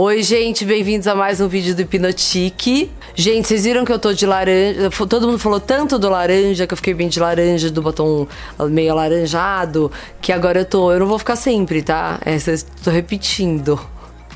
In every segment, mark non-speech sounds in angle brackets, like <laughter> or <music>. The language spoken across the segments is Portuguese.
Oi, gente, bem-vindos a mais um vídeo do Hipnotique. Gente, vocês viram que eu tô de laranja? Todo mundo falou tanto do laranja que eu fiquei bem de laranja, do batom meio alaranjado, que agora eu tô. Eu não vou ficar sempre, tá? É, tô repetindo.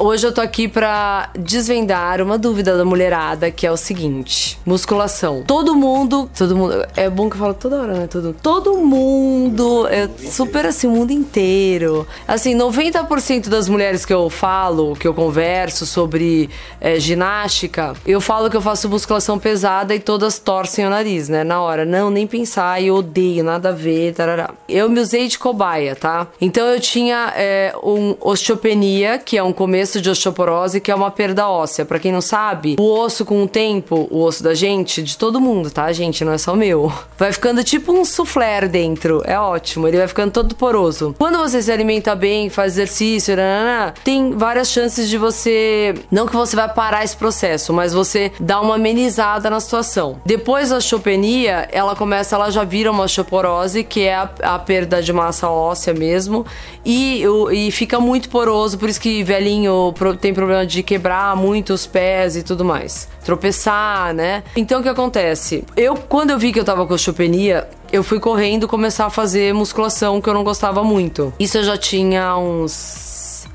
Hoje eu tô aqui pra desvendar uma dúvida da mulherada, que é o seguinte: musculação. Todo mundo, todo mundo, é bom que eu falo toda hora, né? Todo, todo mundo, é super assim, o mundo inteiro. Assim, 90% das mulheres que eu falo, que eu converso sobre é, ginástica, eu falo que eu faço musculação pesada e todas torcem o nariz, né? Na hora, não, nem pensar, eu odeio, nada a ver, tarará. Eu me usei de cobaia, tá? Então eu tinha é, um osteopenia, que é um começo de osteoporose, que é uma perda óssea. Para quem não sabe, o osso com o tempo, o osso da gente, de todo mundo, tá, gente? Não é só o meu. Vai ficando tipo um soufflé dentro. É ótimo. Ele vai ficando todo poroso. Quando você se alimenta bem, faz exercício, nanana, tem várias chances de você. Não que você vai parar esse processo, mas você dá uma amenizada na situação. Depois da osteopenia, ela começa, ela já vira uma osteoporose, que é a, a perda de massa óssea mesmo. E, e fica muito poroso, por isso que velhinho tem problema de quebrar muito os pés e tudo mais. Tropeçar, né? Então o que acontece? Eu, quando eu vi que eu tava com osteopenia, eu fui correndo começar a fazer musculação que eu não gostava muito. Isso eu já tinha uns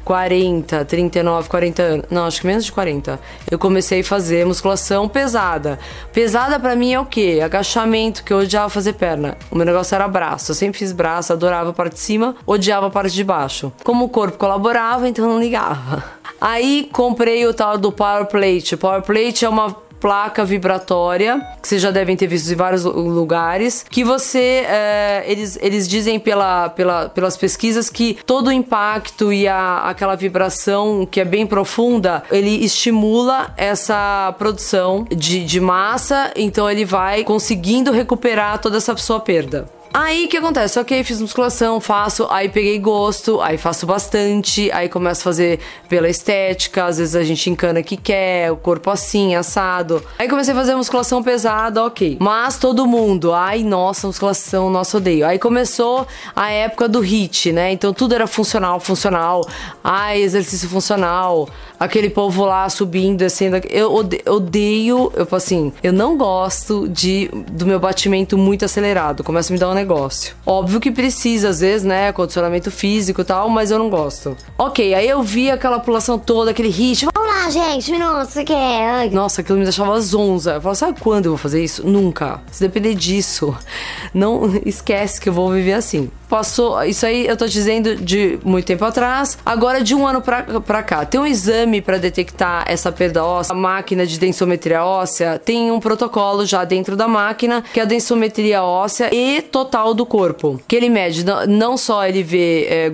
40, 39, 40 anos. Não, acho que menos de 40. Eu comecei a fazer musculação pesada. Pesada para mim é o quê? Agachamento, que eu odiava fazer perna. O meu negócio era braço. Eu sempre fiz braço, adorava a parte de cima, odiava a parte de baixo. Como o corpo colaborava, então não ligava. Aí comprei o tal do Power Plate. Power Plate é uma placa vibratória, que vocês já devem ter visto em vários lugares, que você, é, eles, eles dizem pela, pela, pelas pesquisas que todo o impacto e a, aquela vibração que é bem profunda, ele estimula essa produção de, de massa, então ele vai conseguindo recuperar toda essa sua perda. Aí o que acontece? Ok, fiz musculação, faço, aí peguei gosto, aí faço bastante, aí começo a fazer pela estética, às vezes a gente encana que quer, o corpo assim, assado. Aí comecei a fazer musculação pesada, ok. Mas todo mundo, ai, nossa, musculação, nossa, odeio. Aí começou a época do HIT, né? Então tudo era funcional, funcional, ai, exercício funcional, aquele povo lá subindo, descendo. Eu odeio, eu assim, eu não gosto de do meu batimento muito acelerado. Começa a me dar um negócio. Óbvio que precisa, às vezes, né? Condicionamento físico e tal, mas eu não gosto. Ok, aí eu vi aquela população toda, aquele ritmo. Vamos lá, gente, minutos, você quer? Nossa, aquilo me deixava zonza. Eu falo, sabe quando eu vou fazer isso? Nunca. Se depender disso, <laughs> não esquece que eu vou viver assim. Passou, isso aí eu tô dizendo de muito tempo atrás. Agora, de um ano pra, pra cá, tem um exame para detectar essa perda óssea. A máquina de densometria óssea tem um protocolo já dentro da máquina, que é a densometria óssea e total do corpo. Que ele mede, não só ele vê é, é,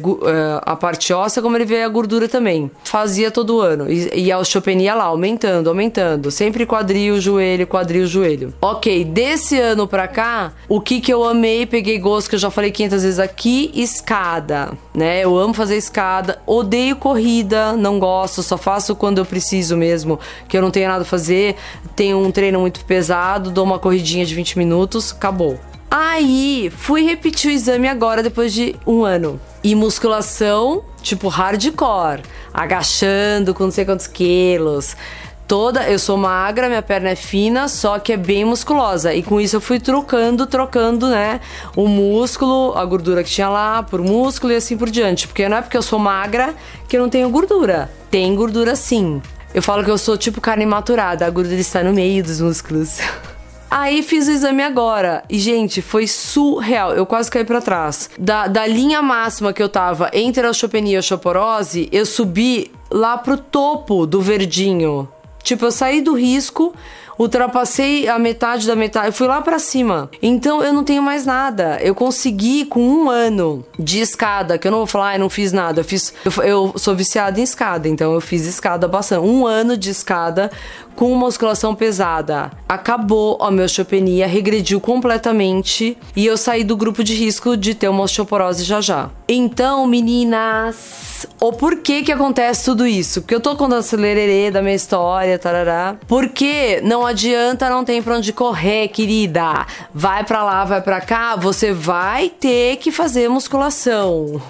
a parte óssea, como ele vê a gordura também. Fazia todo ano. E, e a osteopenia lá, aumentando, aumentando. Sempre quadril, joelho, quadril, joelho. Ok, desse ano pra cá, o que que eu amei, peguei gosto, que eu já falei 500 vezes aqui, escada, né? Eu amo fazer escada, odeio corrida, não gosto, só faço quando eu preciso mesmo, que eu não tenho nada a fazer, tenho um treino muito pesado, dou uma corridinha de 20 minutos, acabou. Aí, fui repetir o exame agora depois de um ano. E musculação, tipo hardcore, agachando com não sei quantos quilos, toda. Eu sou magra, minha perna é fina, só que é bem musculosa. E com isso eu fui trocando, trocando, né? O músculo, a gordura que tinha lá, por músculo e assim por diante. Porque não é porque eu sou magra que eu não tenho gordura. Tem gordura sim. Eu falo que eu sou tipo carne maturada, a gordura está no meio dos músculos. <laughs> Aí fiz o exame agora. E, gente, foi surreal. Eu quase caí para trás. Da, da linha máxima que eu tava entre a osteopenia e a osteoporose, eu subi lá pro topo do verdinho. Tipo, eu saí do risco, ultrapassei a metade da metade, eu fui lá para cima. Então eu não tenho mais nada. Eu consegui com um ano de escada, que eu não vou falar, ah, eu não fiz nada. Eu fiz, eu, eu sou viciada em escada, então eu fiz escada bastante. Um ano de escada com musculação pesada. Acabou a minha osteopenia, regrediu completamente e eu saí do grupo de risco de ter uma osteoporose já já. Então, meninas, o porquê que acontece tudo isso? Porque eu tô contando esse lererê da minha história, tarará. Porque Não adianta, não tem pra onde correr, querida. Vai pra lá, vai pra cá, você vai ter que fazer musculação.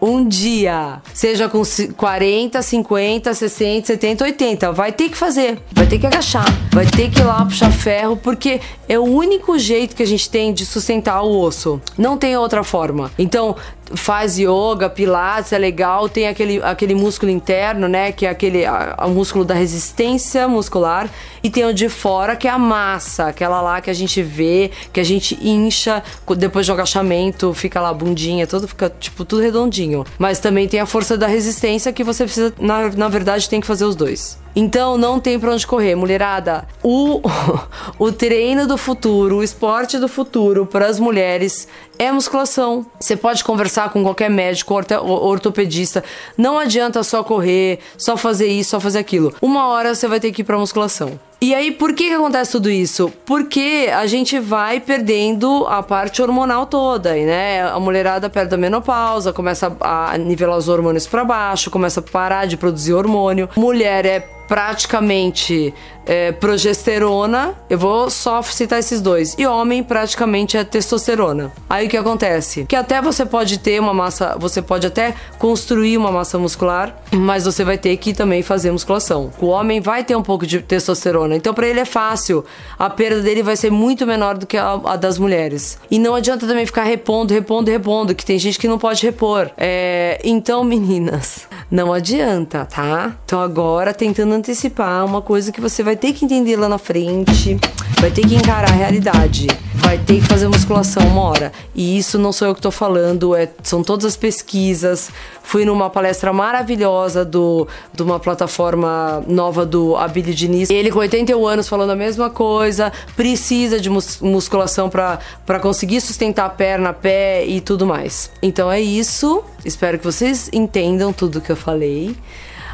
Um dia, seja com 40, 50, 60, 70, 80, vai ter que fazer. Vai ter que agachar, vai ter que ir lá puxar ferro, porque é o único jeito que a gente tem de sustentar o osso. Não tem outra forma. Então, faz yoga, pilates, é legal, tem aquele, aquele músculo interno, né, que é aquele a, a músculo da resistência muscular, e tem o de fora, que é a massa, aquela lá que a gente vê, que a gente incha, depois do agachamento, fica lá bundinha, tudo fica, tipo, tudo redondinho. Mas também tem a força da resistência que você precisa, na, na verdade, tem que fazer os dois. Então não tem pra onde correr, mulherada. O, <laughs> o treino do futuro, o esporte do futuro para as mulheres é musculação. Você pode conversar com qualquer médico, ortopedista. Não adianta só correr, só fazer isso, só fazer aquilo. Uma hora você vai ter que ir pra musculação. E aí, por que, que acontece tudo isso? Porque a gente vai perdendo a parte hormonal toda, né? A mulherada perde a menopausa, começa a nivelar os hormônios para baixo, começa a parar de produzir hormônio. Mulher é praticamente é, progesterona, eu vou só citar esses dois, e homem praticamente é testosterona. Aí o que acontece? Que até você pode ter uma massa, você pode até construir uma massa muscular, mas você vai ter que também fazer musculação. O homem vai ter um pouco de testosterona, então para ele é fácil, a perda dele vai ser muito menor do que a, a, das mulheres. E não adianta também ficar repondo, repondo, repondo, que tem gente que não pode repor. É, então, meninas, não adianta, tá? Então agora tentando antecipar uma coisa que você vai ter que entender lá na frente, vai ter que encarar a realidade, vai ter que fazer musculação uma hora. E isso não sou eu que tô falando, é, são todas as pesquisas. Fui numa palestra maravilhosa do, de uma plataforma nova do Abílio Diniz. Ele com 81 anos falando a mesma coisa, precisa de mus musculação para conseguir sustentar a perna, pé e tudo mais. Então é isso. Espero que vocês entendam tudo que eu falei.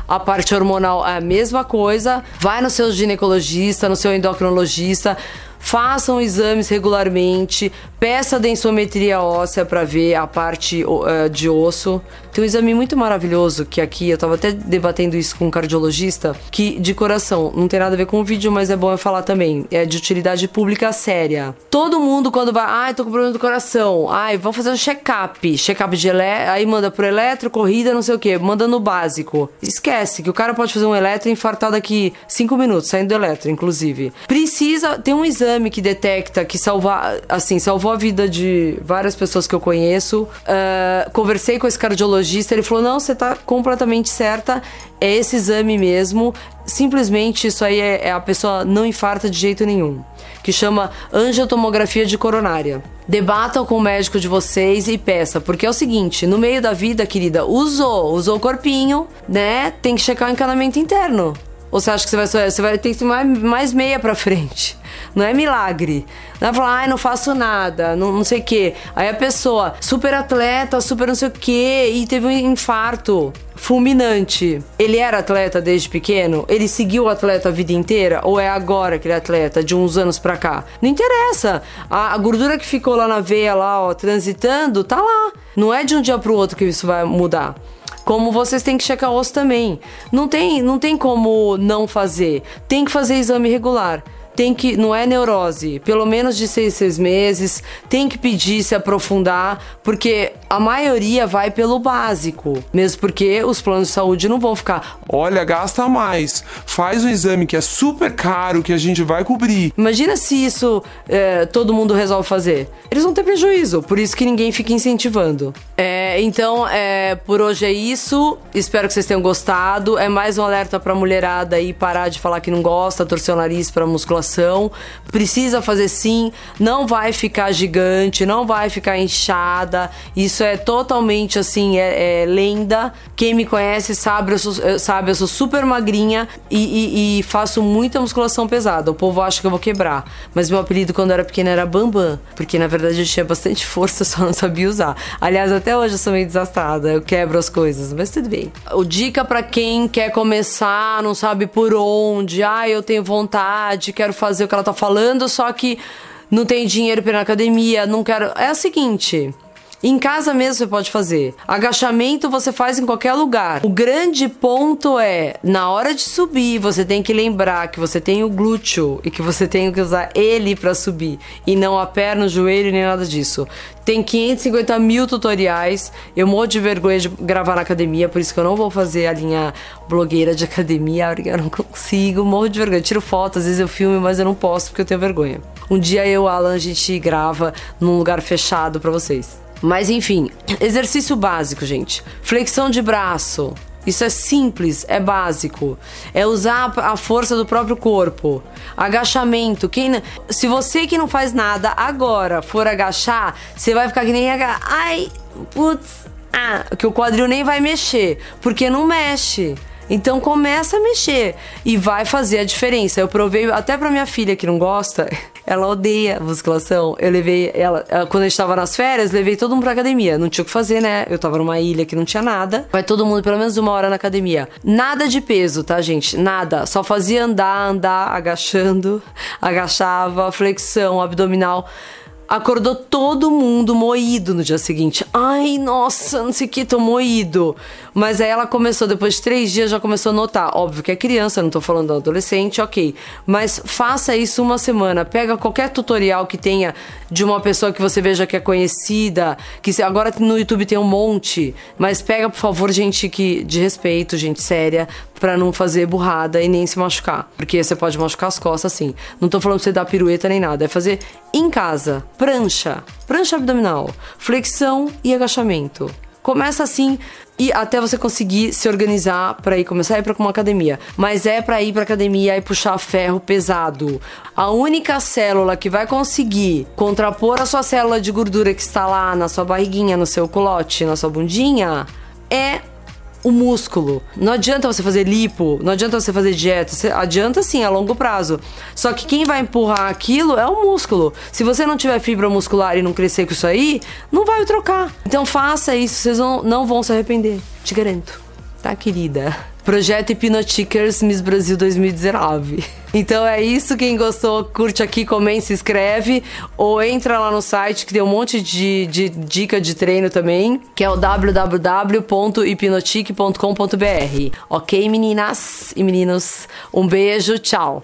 A parte hormonal é a mesma coisa. Vai no seu ginecologista, no seu endocrinologista façam exames regularmente, peça densometria óssea para ver a parte uh, de osso. Tem um exame muito maravilhoso que aqui eu tava até debatendo isso com um cardiologista, que de coração, não tem nada a ver com o vídeo, mas é bom eu falar também. É de utilidade pública séria. Todo mundo quando vai, ai, ah, tô com problema do coração. Ai, vamos fazer um check-up. Check-up de ele, aí manda pro eletro, corrida, não sei o que, manda no básico. Esquece que o cara pode fazer um eletro e infartar daqui 5 minutos, saindo do eletro, inclusive. Precisa ter um exame exame que detecta, que salva, assim, salvou a vida de várias pessoas que eu conheço. Uh, conversei com esse cardiologista, ele falou: não, você tá completamente certa, é esse exame mesmo. Simplesmente isso aí é, é a pessoa não infarta de jeito nenhum. Que chama angiotomografia de coronária. Debatam com o médico de vocês e peça, porque é o seguinte: no meio da vida, querida, usou, usou o corpinho, né? Tem que checar o encanamento interno. Ou você acha que você vai, você vai ter que mais meia pra frente? Não é milagre. Não é falar, ai, não faço nada, não, não sei o quê. Aí a pessoa, super atleta, super não sei o quê, e teve um infarto fulminante. Ele era atleta desde pequeno? Ele seguiu o atleta a vida inteira? Ou é agora que ele é atleta, de uns anos pra cá? Não interessa. A, a gordura que ficou lá na veia, lá, ó, transitando, tá lá. Não é de um dia pro outro que isso vai mudar. Como vocês têm que checar osso também. Não tem, não tem como não fazer. Tem que fazer exame regular tem que, não é neurose, pelo menos de seis, seis meses, tem que pedir se aprofundar, porque a maioria vai pelo básico, mesmo porque os planos de saúde não vão ficar. Olha, gasta mais, faz um exame que é super caro, que a gente vai cobrir. Imagina se isso é, todo mundo resolve fazer. Eles vão ter prejuízo, por isso que ninguém fica incentivando. É, então, é, por hoje é isso. Espero que vocês tenham gostado. É mais um alerta pra mulherada aí parar de falar que não gosta, torcer o nariz pra musculação musculação. Precisa fazer sim, não vai ficar gigante, não vai ficar inchada. Isso é totalmente assim, é, é lenda. Quem me conhece sabe eu, sou, sabe, eu sou super magrinha e, e, e, faço muita musculação pesada. O povo acha que eu vou quebrar. Mas meu apelido quando era pequena era Bambam, porque na verdade eu tinha bastante <laughs> força, só não sabia usar. Aliás, até hoje eu sou meio desastrada, eu quebro as coisas, mas tudo bem. O dica para quem quer começar, não sabe por onde, ah, eu tenho vontade, quero fazer o que ela tá falando, só que não tem dinheiro para ir na academia, não quero. É o seguinte. Em casa mesmo você pode fazer. Agachamento você faz em qualquer lugar. O grande ponto é, na hora de subir, você tem que lembrar que você tem o glúteo e que você tem que usar ele para subir e não a perna, o joelho nem nada disso. Tem 550 mil tutoriais. Eu morro de vergonha de gravar na academia, por isso que eu não vou fazer a linha blogueira de academia, porque eu não consigo. Morro de vergonha. Eu tiro fotos, às vezes eu filmo, mas eu não posso porque eu tenho vergonha. Um dia eu, Alan, a gente grava num lugar fechado para vocês. Mas enfim, exercício básico, gente. Flexão de braço. Isso é simples, é básico. É usar a força do próprio corpo. Agachamento. Quem, se você que não faz nada agora for agachar, você vai ficar que nem. Ai, putz. Ah, que o quadril nem vai mexer. Porque não mexe. Então começa a mexer e vai fazer a diferença. Eu provei até para minha filha que não gosta, <laughs> ela odeia musculação. Eu levei ela, quando a gente tava nas férias, levei todo mundo pra academia. Não tinha o que fazer, né? Eu tava numa ilha que não tinha nada. Vai todo mundo pelo menos uma hora na academia. Nada de peso, tá, gente? Nada. Só fazia andar, andar, agachando, <laughs> agachava, flexão, abdominal acordou todo mundo moído no dia seguinte. Ai, nossa, não sei o que, tô moído. Mas aí ela começou, depois de três dias, já começou a notar. Óbvio que é criança, não tô falando do adolescente, ok. Mas faça isso uma semana. Pega qualquer tutorial que tenha de uma pessoa que você veja que é conhecida, que agora no YouTube tem um monte. Mas pega, por favor, gente que de respeito, gente séria, para não fazer burrada e nem se machucar. Porque você pode machucar as costas assim. Não tô falando pra você dar pirueta nem nada. É fazer em casa. Prancha. Prancha abdominal. Flexão e agachamento. Começa assim e até você conseguir se organizar para ir começar a ir para uma academia. Mas é para ir para academia e puxar ferro pesado. A única célula que vai conseguir contrapor a sua célula de gordura que está lá na sua barriguinha, no seu culote, na sua bundinha, é o músculo. Não adianta você fazer lipo, não adianta você fazer dieta, você adianta sim a longo prazo. Só que quem vai empurrar aquilo é o músculo. Se você não tiver fibra muscular e não crescer com isso aí, não vai trocar. Então faça isso, vocês não, não vão se arrepender, te garanto. Tá, querida? Projeto Hipnotickers Miss Brasil 2019. Então é isso. Quem gostou, curte aqui, comenta, se inscreve. Ou entra lá no site que tem um monte de, de dica de treino também, que é o www.hipnotic.com.br. Ok, meninas e meninos? Um beijo, tchau.